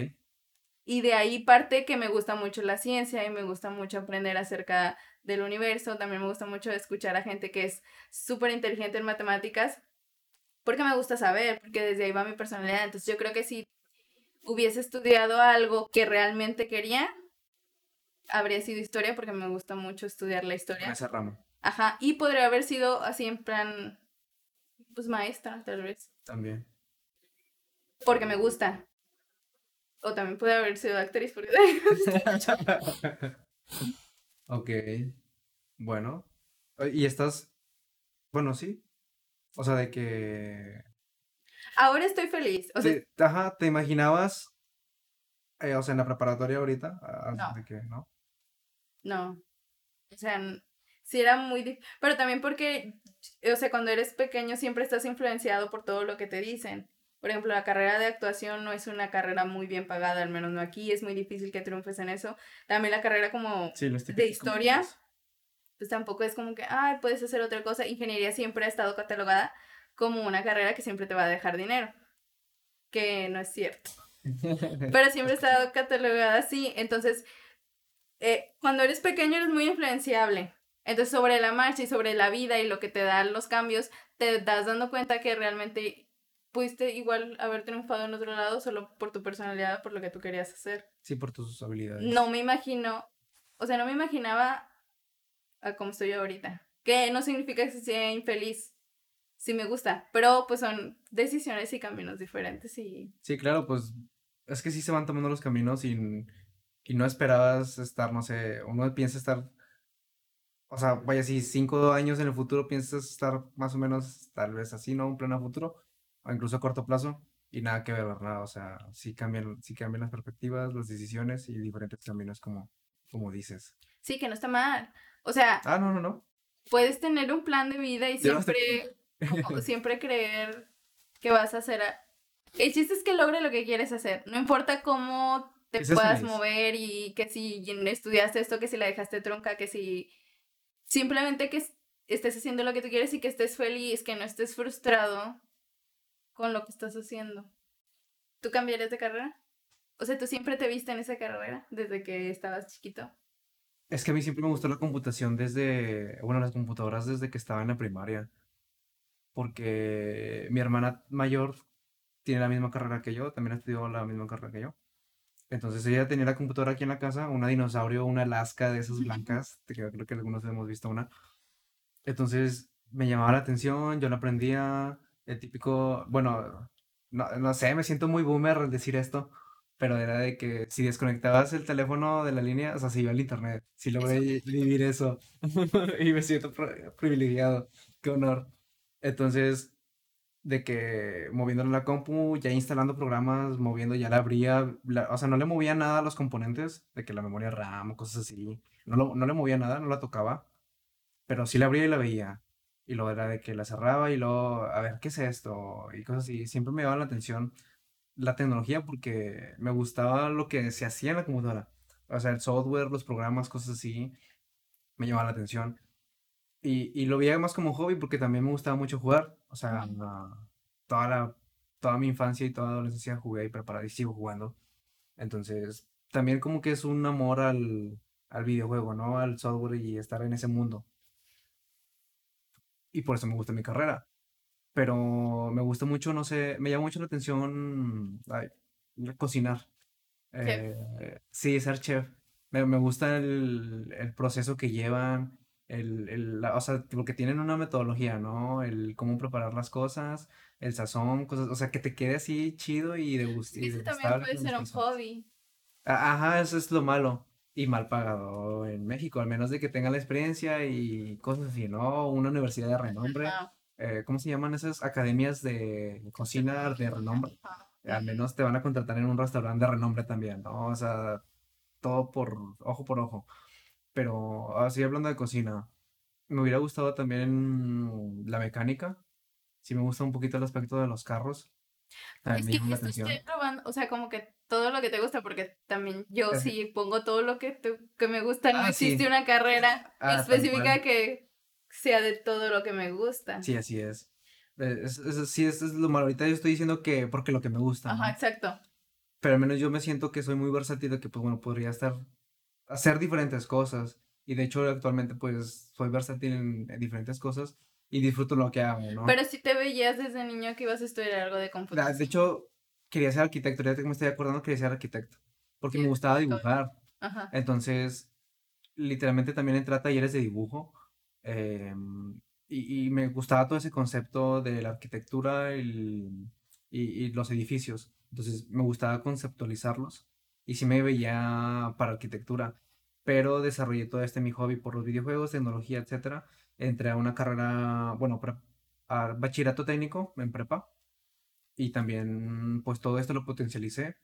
[SPEAKER 1] Y de ahí parte que me gusta mucho la ciencia y me gusta mucho aprender acerca del universo. También me gusta mucho escuchar a gente que es súper inteligente en matemáticas porque me gusta saber, porque desde ahí va mi personalidad. Entonces yo creo que si hubiese estudiado algo que realmente quería, habría sido historia porque me gusta mucho estudiar la historia.
[SPEAKER 2] Esa rama.
[SPEAKER 1] Ajá, y podría haber sido así en plan, pues maestra, tal vez.
[SPEAKER 2] También.
[SPEAKER 1] Porque me gusta. O también puede haber sido actriz porque...
[SPEAKER 2] ok. Bueno. ¿Y estás? Bueno, sí. O sea, de que...
[SPEAKER 1] Ahora estoy feliz. O sea...
[SPEAKER 2] Ajá, ¿te imaginabas? Eh, o sea, en la preparatoria ahorita.
[SPEAKER 1] No.
[SPEAKER 2] De que, ¿no?
[SPEAKER 1] No. O sea, sí era muy... Pero también porque, o sea, cuando eres pequeño siempre estás influenciado por todo lo que te dicen. Por ejemplo, la carrera de actuación no es una carrera muy bien pagada, al menos no aquí, es muy difícil que triunfes en eso. También la carrera como de historia, pues tampoco es como que, ay, puedes hacer otra cosa. Ingeniería siempre ha estado catalogada como una carrera que siempre te va a dejar dinero, que no es cierto. Pero siempre ha estado catalogada así, entonces, eh, cuando eres pequeño eres muy influenciable. Entonces, sobre la marcha y sobre la vida y lo que te dan los cambios, te das dando cuenta que realmente pudiste igual haber triunfado en otro lado solo por tu personalidad, por lo que tú querías hacer.
[SPEAKER 2] Sí, por tus habilidades.
[SPEAKER 1] No me imagino, o sea, no me imaginaba a cómo estoy ahorita. Que no significa que sea infeliz. Sí me gusta, pero pues son decisiones y caminos diferentes y...
[SPEAKER 2] Sí, claro, pues es que sí se van tomando los caminos y, y no esperabas estar, no sé, uno piensa estar, o sea, vaya, si cinco años en el futuro piensas estar más o menos tal vez así, ¿no? Un plan a futuro, incluso a corto plazo, y nada que ver, ¿verdad? O sea, sí cambian, sí cambian las perspectivas, las decisiones y diferentes caminos, como, como dices.
[SPEAKER 1] Sí, que no está mal. O sea.
[SPEAKER 2] Ah, no, no, no.
[SPEAKER 1] Puedes tener un plan de vida y siempre, siempre creer que vas a hacer. El chiste es que logre lo que quieres hacer. No importa cómo te puedas mover y que si estudiaste esto, que si la dejaste tronca, que si. Simplemente que estés haciendo lo que tú quieres y que estés feliz, que no estés frustrado con lo que estás haciendo. ¿Tú cambiarías de carrera? O sea, ¿tú siempre te viste en esa carrera desde que estabas chiquito?
[SPEAKER 2] Es que a mí siempre me gustó la computación desde, bueno, las computadoras desde que estaba en la primaria. Porque mi hermana mayor tiene la misma carrera que yo, también estudió la misma carrera que yo. Entonces ella tenía la computadora aquí en la casa, una dinosaurio, una Alaska de esas blancas, creo que algunos hemos visto una. Entonces me llamaba la atención, yo la aprendía, el típico, bueno, no, no sé, me siento muy boomer al decir esto, pero era de que si desconectabas el teléfono de la línea, o sea, se iba al internet. Si logré vivir eso. y me siento privilegiado. Qué honor. Entonces, de que moviendo la compu, ya instalando programas, moviendo, ya la abría, o sea, no le movía nada a los componentes, de que la memoria RAM, cosas así. No, no le movía nada, no la tocaba, pero sí la abría y la veía. Y luego era de que la cerraba y luego, a ver, ¿qué es esto? Y cosas así. Siempre me llamaba la atención la tecnología porque me gustaba lo que se hacía en la computadora. O sea, el software, los programas, cosas así, me llamaban la atención. Y, y lo veía más como hobby porque también me gustaba mucho jugar. O sea, toda, la, toda mi infancia y toda adolescencia jugué y preparé y sigo jugando. Entonces, también como que es un amor al, al videojuego, ¿no? Al software y estar en ese mundo. Y por eso me gusta mi carrera pero me gusta mucho, no sé, me llama mucho la atención cocinar. Eh, sí, ser chef. Me, me gusta el, el, proceso que llevan, el, el o sea, porque tienen una metodología, ¿no? El cómo preparar las cosas, el sazón, cosas, o sea, que te quede así chido y de gusto.
[SPEAKER 1] Ese también puede ser un hobby.
[SPEAKER 2] Ajá, eso es lo malo. Y mal pagado en México, al menos de que tenga la experiencia y cosas así, ¿no? Una universidad de renombre. Eh, ¿cómo se llaman esas academias de cocina de renombre? Al menos te van a contratar en un restaurante de renombre también, ¿no? O sea, todo por ojo por ojo. Pero así hablando de cocina, me hubiera gustado también la mecánica. Sí me gusta un poquito el aspecto de los carros.
[SPEAKER 1] Es que estoy probando, o sea, como que todo lo que te gusta, porque también yo sí pongo todo lo que, que me gusta, no ah, existe una carrera ah, específica que sea de todo lo que me gusta.
[SPEAKER 2] Sí, así es. Eh, es, sí, es, es, lo malo. Ahorita yo estoy diciendo que porque lo que me gusta.
[SPEAKER 1] Ajá, exacto.
[SPEAKER 2] Pero al menos yo me siento que soy muy versátil, que pues bueno, podría estar, hacer diferentes cosas. Y de hecho actualmente pues soy versátil en, diferentes cosas y disfruto lo que hago, ¿no?
[SPEAKER 1] Pero si te veías desde niño que ibas a estudiar algo de ah, computación.
[SPEAKER 2] De hecho, quería ser arquitecto, ya que me estoy acordando, quería ser arquitecto. Porque me gustaba dibujar. Ajá. Entonces, literalmente también entré a talleres de dibujo Em, y, me gustaba todo ese concepto de la arquitectura y, y, los edificios. Entonces me gustaba conceptualizarlos y sí me veía para arquitectura. Pero desarrollé todo este mi hobby por los videojuegos, tecnología, etc. Entré a una carrera, bueno, a bachillerato técnico en prepa. Y también, pues todo esto lo potencialicé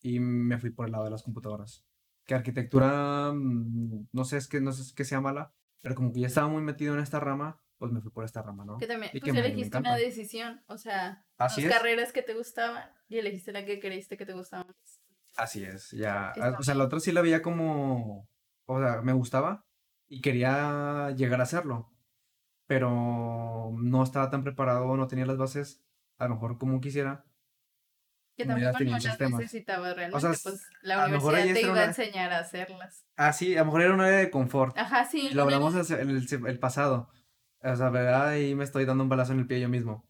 [SPEAKER 2] y me fui por el lado de las computadoras. Que arquitectura, mm, no sé, es que no sé es que sea mala, pero como que ya estaba muy metido en esta rama, pues me fui por esta rama, ¿no?
[SPEAKER 1] Que también, pues elegiste una decisión, o sea, las carreras que te gustaban y elegiste la que creíste que te gustaba más.
[SPEAKER 2] Así es, ya, ah, o sea, la otra sí la veía como, o sea, me gustaba y quería llegar a hacerlo, pero no estaba tan preparado, no tenía las bases, a lo mejor como quisiera,
[SPEAKER 1] que también no las necesitaba realmente, o sea, pues la universidad te iba a enseñar a hacerlas.
[SPEAKER 2] Ah, sí, a lo mejor era un área de confort.
[SPEAKER 1] Ajá, sí.
[SPEAKER 2] Lo hablamos en el, el, pasado. O sea, verdad, ahí me estoy dando un balazo en el pie yo mismo.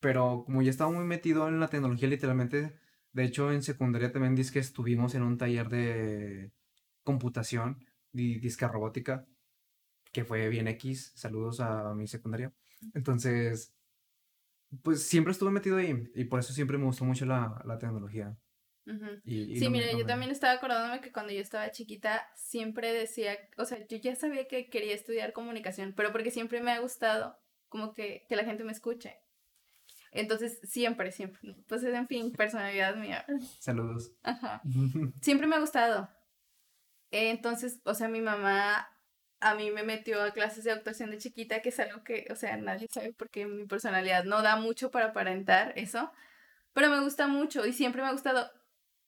[SPEAKER 2] Pero como ya estaba muy metido en la tecnología, literalmente, de hecho en secundaria también dice que estuvimos en un taller de computación y disca robótica, que fue bien X. Saludos a mi secundaria. Entonces, pues siempre estuve metido ahí y por eso siempre me gustó mucho la, la tecnología.
[SPEAKER 1] sí, mire, yo también estaba acordándome que cuando yo estaba chiquita siempre decía, o sea, yo ya sabía que quería estudiar comunicación, pero porque siempre me ha gustado como que, que la gente me escuche. Entonces, siempre, siempre. Pues en fin, personalidad mía.
[SPEAKER 2] Saludos.
[SPEAKER 1] Ajá. Siempre me ha gustado. Entonces, o sea, mi mamá a mí me metió a clases de actuación de chiquita, que es algo que, o sea, nadie sabe porque mi personalidad no da mucho para aparentar eso, pero me gusta mucho y siempre me ha gustado.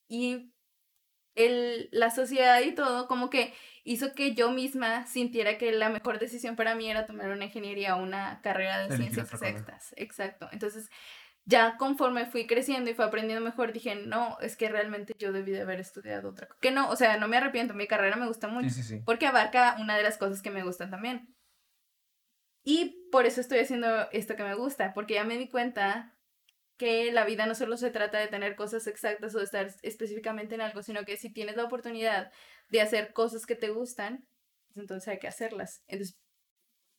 [SPEAKER 1] Y el, la sociedad y todo como que hizo que yo misma sintiera que la mejor decisión para mí era tomar una ingeniería o una carrera de ciencias exactas. Exacto. Entonces, ya conforme fui creciendo y fui aprendiendo mejor, dije, no, es que realmente yo debí de haber estudiado otra cosa. Que no, o sea, no me arrepiento, mi carrera me gusta mucho. Porque abarca una de las cosas que me gustan también. Y por eso estoy haciendo esto que me gusta, porque ya me di cuenta que la vida no solo se trata de tener cosas exactas o de estar específicamente en algo, sino que si tienes la oportunidad de hacer cosas que te gustan, pues entonces hay que hacerlas. Entonces,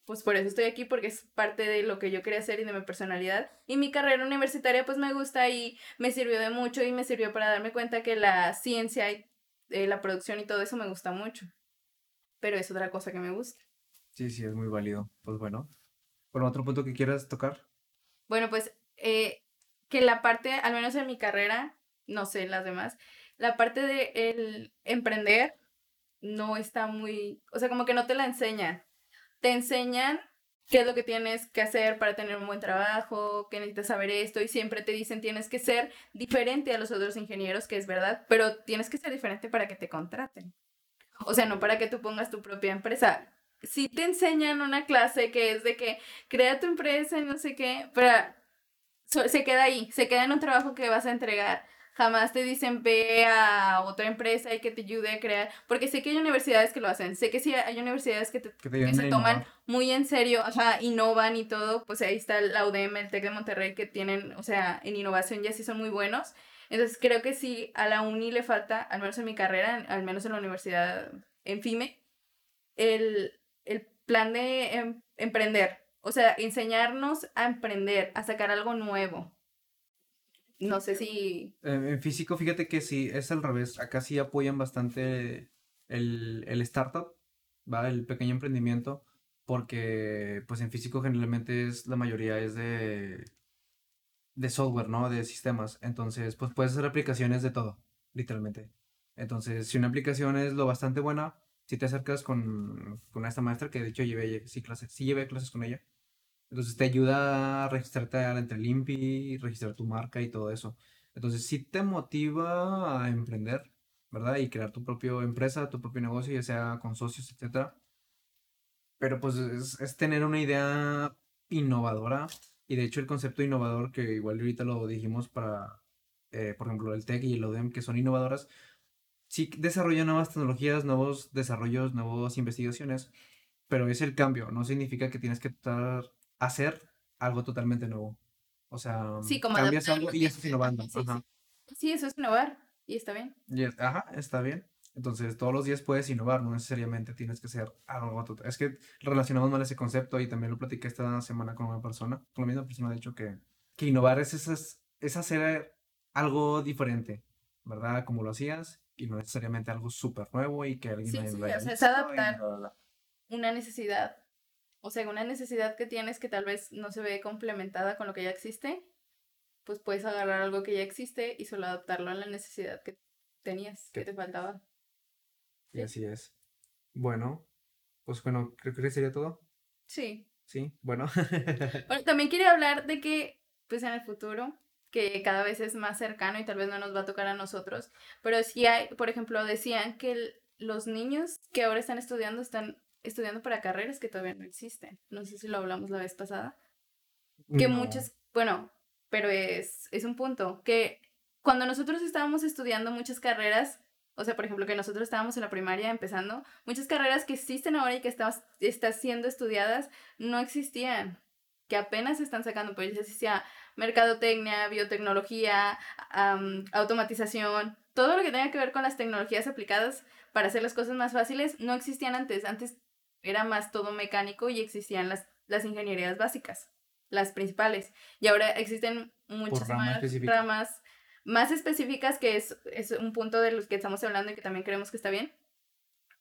[SPEAKER 1] pues por eso estoy aquí, porque es parte de lo que yo quería hacer y de mi personalidad. Y mi carrera universitaria pues me gusta y me sirvió de mucho y me sirvió para darme cuenta que la ciencia y eh, la producción y todo eso me gusta mucho. Pero es otra cosa que me gusta.
[SPEAKER 2] Sí, sí, es muy válido. Pues bueno. ¿Por otro punto que quieras tocar?
[SPEAKER 1] Bueno, pues eh, que la parte, al menos en mi carrera, no sé las demás, la parte de el emprender no está muy, o sea, como que no te la enseñan te enseñan qué es lo que tienes que hacer para tener un buen trabajo, que necesitas saber esto y siempre te dicen tienes que ser diferente a los otros ingenieros, que es verdad, pero tienes que ser diferente para que te contraten. O sea, no para que tú pongas tu propia empresa. Si te enseñan una clase que es de que crea tu empresa y no sé qué, pero se queda ahí, se queda en un trabajo que vas a entregar jamás te dicen ve a otra empresa y que te ayude a crear, porque sé que hay universidades que lo hacen, sé que sí hay universidades que, se toman muy en serio, o sea, innovan y todo, pues ahí está la UDM, el TEC de Monterrey, que tienen, o sea, en innovación ya sí son muy buenos, entonces creo que sí a la uni le falta, al menos en mi carrera, al menos en la universidad en FIME, el, el plan de em, emprender, o sea, enseñarnos a emprender, a sacar algo nuevo, no sé si...
[SPEAKER 2] En físico, fíjate que sí, es al revés. Acá sí apoyan bastante el, el startup, ¿va? El pequeño emprendimiento, porque pues en físico generalmente es, la mayoría es de, de software, ¿no? De sistemas. Entonces, pues puedes hacer aplicaciones de todo, literalmente. Entonces, si una aplicación es lo bastante buena, si te acercas con, con esta maestra, que de hecho llevé, sí, clases, sí llevé clases con ella, entonces te ayuda a registrarte entre el registrar tu marca y todo eso. Entonces sí te motiva a emprender, ¿verdad? Y crear tu propia empresa, tu propio negocio, ya sea con socios, etc. Pero pues es, tener una idea innovadora. Y de hecho el concepto innovador, que igual ahorita lo dijimos para, eh, por ejemplo, el TEC y el ODEM, que son innovadoras, sí desarrollan nuevas tecnologías, nuevos desarrollos, nuevas investigaciones, pero es el cambio, no significa que tienes que estar hacer algo totalmente nuevo. O sea, cambias algo y eso es innovando.
[SPEAKER 1] Sí, eso es innovar y está bien.
[SPEAKER 2] ajá, está bien. Entonces, todos los días puedes innovar, no necesariamente tienes que ser algo total. Es que relacionamos mal ese concepto y también lo platiqué esta semana con una persona, con la misma persona, de hecho, que, que innovar es, es, es hacer algo diferente, ¿verdad? Como lo hacías y no necesariamente algo súper nuevo y que alguien...
[SPEAKER 1] Sí, sí, o sea, es adaptar una necesidad o sea, una necesidad que tienes que tal vez no se ve complementada con lo que ya existe, pues puedes agarrar algo que ya existe y solo adaptarlo a la necesidad que tenías, que te faltaba.
[SPEAKER 2] Y así es. Bueno, pues bueno, creo que sería todo.
[SPEAKER 1] Sí.
[SPEAKER 2] Sí, bueno.
[SPEAKER 1] bueno, también quería hablar de que, pues en el futuro, que cada vez es más cercano y tal vez no nos va a tocar a nosotros, pero sí hay, por ejemplo, decían que los niños que ahora están estudiando están estudiando para carreras que todavía no existen. No sé si lo hablamos la vez pasada. Que muchas, bueno, pero es, es un punto, que cuando nosotros estábamos estudiando muchas carreras, o sea, por ejemplo, que nosotros estábamos en la primaria empezando, muchas carreras que existen ahora y que están siendo estudiadas no existían, que apenas se están sacando, pues ya existía mercadotecnia, biotecnología, automatización, todo lo que tenga que ver con las tecnologías aplicadas para hacer las cosas más fáciles no existían antes. Antes era más todo mecánico y existían las, las ingenierías básicas, las principales. Y ahora existen muchas ramas, más específicas, que es, es, un punto de los que estamos hablando y que también creemos que está bien.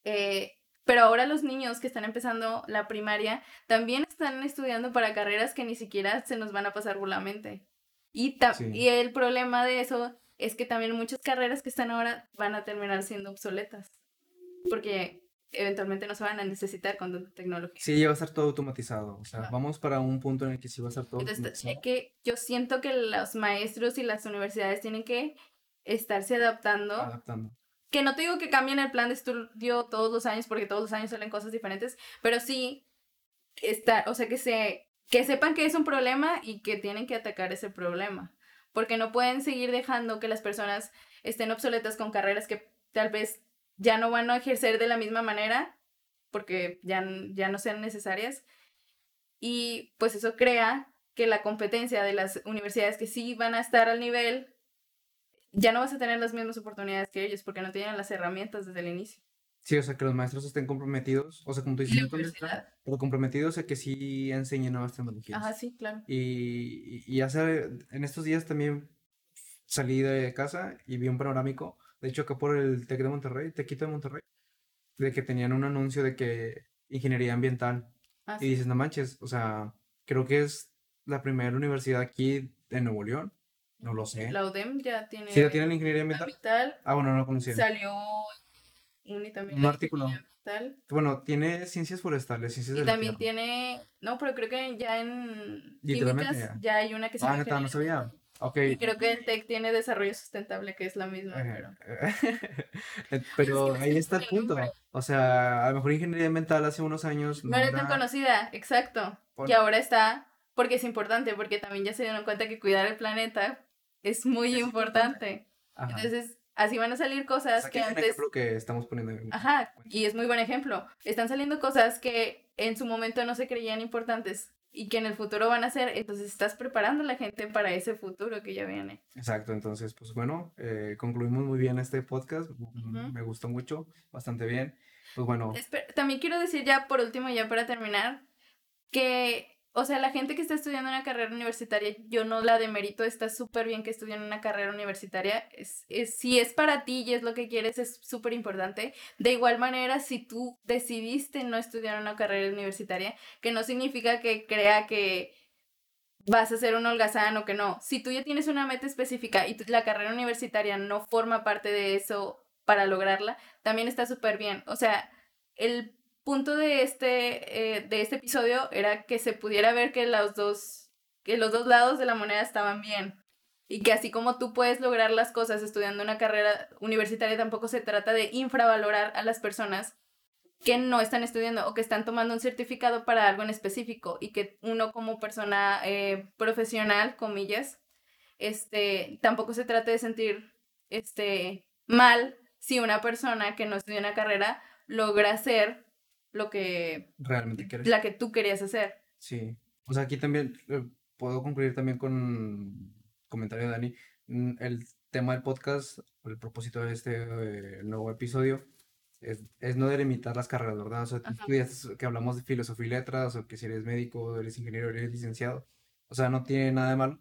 [SPEAKER 1] Eh, pero ahora los niños que están empezando la primaria también están estudiando para carreras que ni siquiera se nos van a pasar burlamente. Y, y el problema de eso es que también muchas carreras que están ahora van a terminar siendo obsoletas. Porque eventualmente no se van a necesitar con tanta tecnología.
[SPEAKER 2] Sí, ya va a estar todo automatizado. O sea, vamos para un punto en el que sí va a estar todo
[SPEAKER 1] Entonces, Es que yo siento que los maestros y las universidades tienen que estarse adaptando.
[SPEAKER 2] Adaptando.
[SPEAKER 1] Que no te digo que cambien el plan de estudio todos los años, porque todos los años salen cosas diferentes, pero sí, está, o sea, que, se, que sepan que es un problema y que tienen que atacar ese problema. Porque no pueden seguir dejando que las personas estén obsoletas con carreras que tal vez ya no van a ejercer de la misma manera porque ya, ya no sean necesarias. Y pues eso crea que la competencia de las universidades que sí van a estar al nivel, ya no vas a tener las mismas oportunidades que ellos porque no tienen las herramientas desde el inicio.
[SPEAKER 2] Sí, o sea, que los maestros estén comprometidos, o sea, como tú dices, pero comprometidos a que sí enseñen nuevas tecnologías.
[SPEAKER 1] Ajá, sí, claro.
[SPEAKER 2] Y, y, hace, en estos días también salí de casa y vi un panorámico, de hecho acá por el TEC de Monterrey, Tequito de Monterrey, de que tenían un anuncio de que ingeniería ambiental. Ah, y dices, no manches, o sea, creo que es la primera universidad aquí en Nuevo León. No lo sé.
[SPEAKER 1] La UDEM ya tiene.
[SPEAKER 2] Sí, ya tiene ingeniería ambiental. Ah, bueno, no lo conocía.
[SPEAKER 1] Salió
[SPEAKER 2] un artículo. Bueno, tiene ciencias forestales, ciencias
[SPEAKER 1] Y también tiene, no, pero creo que ya en químicas ya. hay una que se
[SPEAKER 2] Ah, neta, no sabía. Okay.
[SPEAKER 1] Y creo que el TEC tiene desarrollo sustentable, que es la misma.
[SPEAKER 2] pero, ahí está el punto. O sea, a lo mejor ingeniería ambiental hace unos años.
[SPEAKER 1] No, era tan conocida, exacto. Y ahora está, porque es importante, porque también ya se dieron cuenta que cuidar el planeta es muy importante. Entonces, así van a salir cosas que antes...
[SPEAKER 2] ejemplo que estamos poniendo.
[SPEAKER 1] Ajá, y es muy buen ejemplo. Están saliendo cosas que en su momento no se creían importantes y que en el futuro van a ser, entonces estás preparando a la gente para ese futuro que ya viene.
[SPEAKER 2] Exacto, entonces, pues bueno, eh, concluimos muy bien este podcast, me gustó mucho, bastante bien. Pues bueno.
[SPEAKER 1] también quiero decir ya por último, ya para terminar, que o sea, la gente que está estudiando una carrera universitaria, yo no la demerito, está súper bien que estudien una carrera universitaria. Es, si es para ti y es lo que quieres, es súper importante. De igual manera, si tú decidiste no estudiar una carrera universitaria, que no significa que crea que vas a ser un holgazán o que no. Si tú ya tienes una meta específica y la carrera universitaria no forma parte de eso para lograrla, también está súper bien. O sea, el punto de este, eh, de este episodio era que se pudiera ver que los, dos, que los dos lados de la moneda estaban bien. Y que así como tú puedes lograr las cosas estudiando una carrera universitaria, tampoco se trata de infravalorar a las personas que no están estudiando o que están tomando un certificado para algo en específico y que uno como persona eh, profesional, comillas, este, tampoco se trata de sentir este, mal si una persona que no estudia una carrera logra ser lo que...
[SPEAKER 2] Realmente quieres.
[SPEAKER 1] La que tú querías hacer.
[SPEAKER 2] Sí. O sea, aquí también eh, puedo concluir también con comentario de Dani. Mm, el tema del podcast, el propósito de este eh, nuevo episodio, es, es, no delimitar las carreras, ¿verdad? O sea, que hablamos de filosofía y letras, o que si eres médico, eres ingeniero, eres licenciado. O sea, no tiene nada de malo.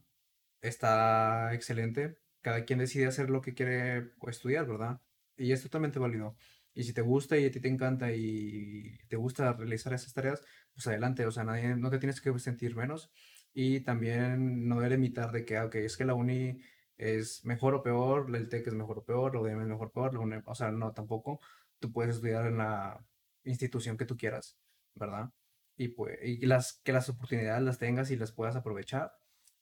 [SPEAKER 2] Está excelente. Cada quien decide hacer lo que quiere estudiar, ¿verdad? Y es totalmente válido. Y si te gusta y a ti te encanta y te gusta realizar esas tareas, pues adelante, o sea, nadie, no te tienes que sentir menos. Y también no debe imitar de que, ah, ok, es que la uni es mejor o peor, el TEC es mejor o peor, la UDM es mejor o peor, la o sea, no, tampoco. Tú puedes estudiar en la institución que tú quieras, ¿verdad? Y, pues, y las, que las oportunidades las tengas y las puedas aprovechar.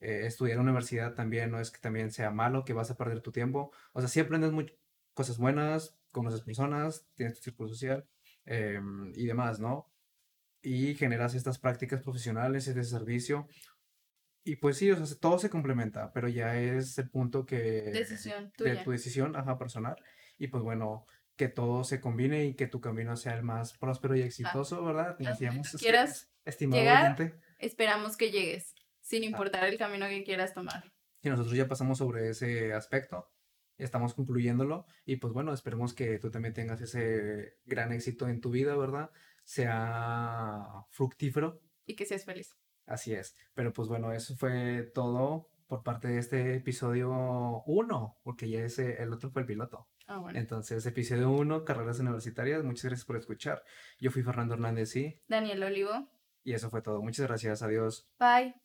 [SPEAKER 2] Eh, estudiar en universidad también no es que también sea malo, que vas a perder tu tiempo. O sea, sí aprendes muchas cosas buenas, conoces personas, tienes tu círculo social em, y demás, ¿no? Y generas estas prácticas profesionales, de servicio. Y pues sí, o sea, todo se complementa, pero ya es el punto que...
[SPEAKER 1] Decisión
[SPEAKER 2] De tu decisión, ajá, personal. Y pues bueno, que todo se combine y que tu camino sea el más próspero y exitoso, ¿verdad?
[SPEAKER 1] Decíamos, quieras estimado llegar, esperamos que llegues, sin ah. importar el camino que quieras tomar.
[SPEAKER 2] Y nosotros ya pasamos sobre ese aspecto estamos concluyéndolo y pues bueno, esperemos que tú también tengas ese gran éxito en tu vida, ¿verdad? Sea fructífero.
[SPEAKER 1] Y que seas feliz.
[SPEAKER 2] Así es. Pero pues bueno, eso fue todo por parte de este episodio 1, porque ya ese, el otro fue el piloto.
[SPEAKER 1] Ah, bueno.
[SPEAKER 2] Entonces, episodio 1, carreras universitarias. Muchas gracias por escuchar. Yo fui Fernando Hernández y...
[SPEAKER 1] Daniel Olivo.
[SPEAKER 2] Y eso fue todo. Muchas gracias. Adiós.
[SPEAKER 1] Bye.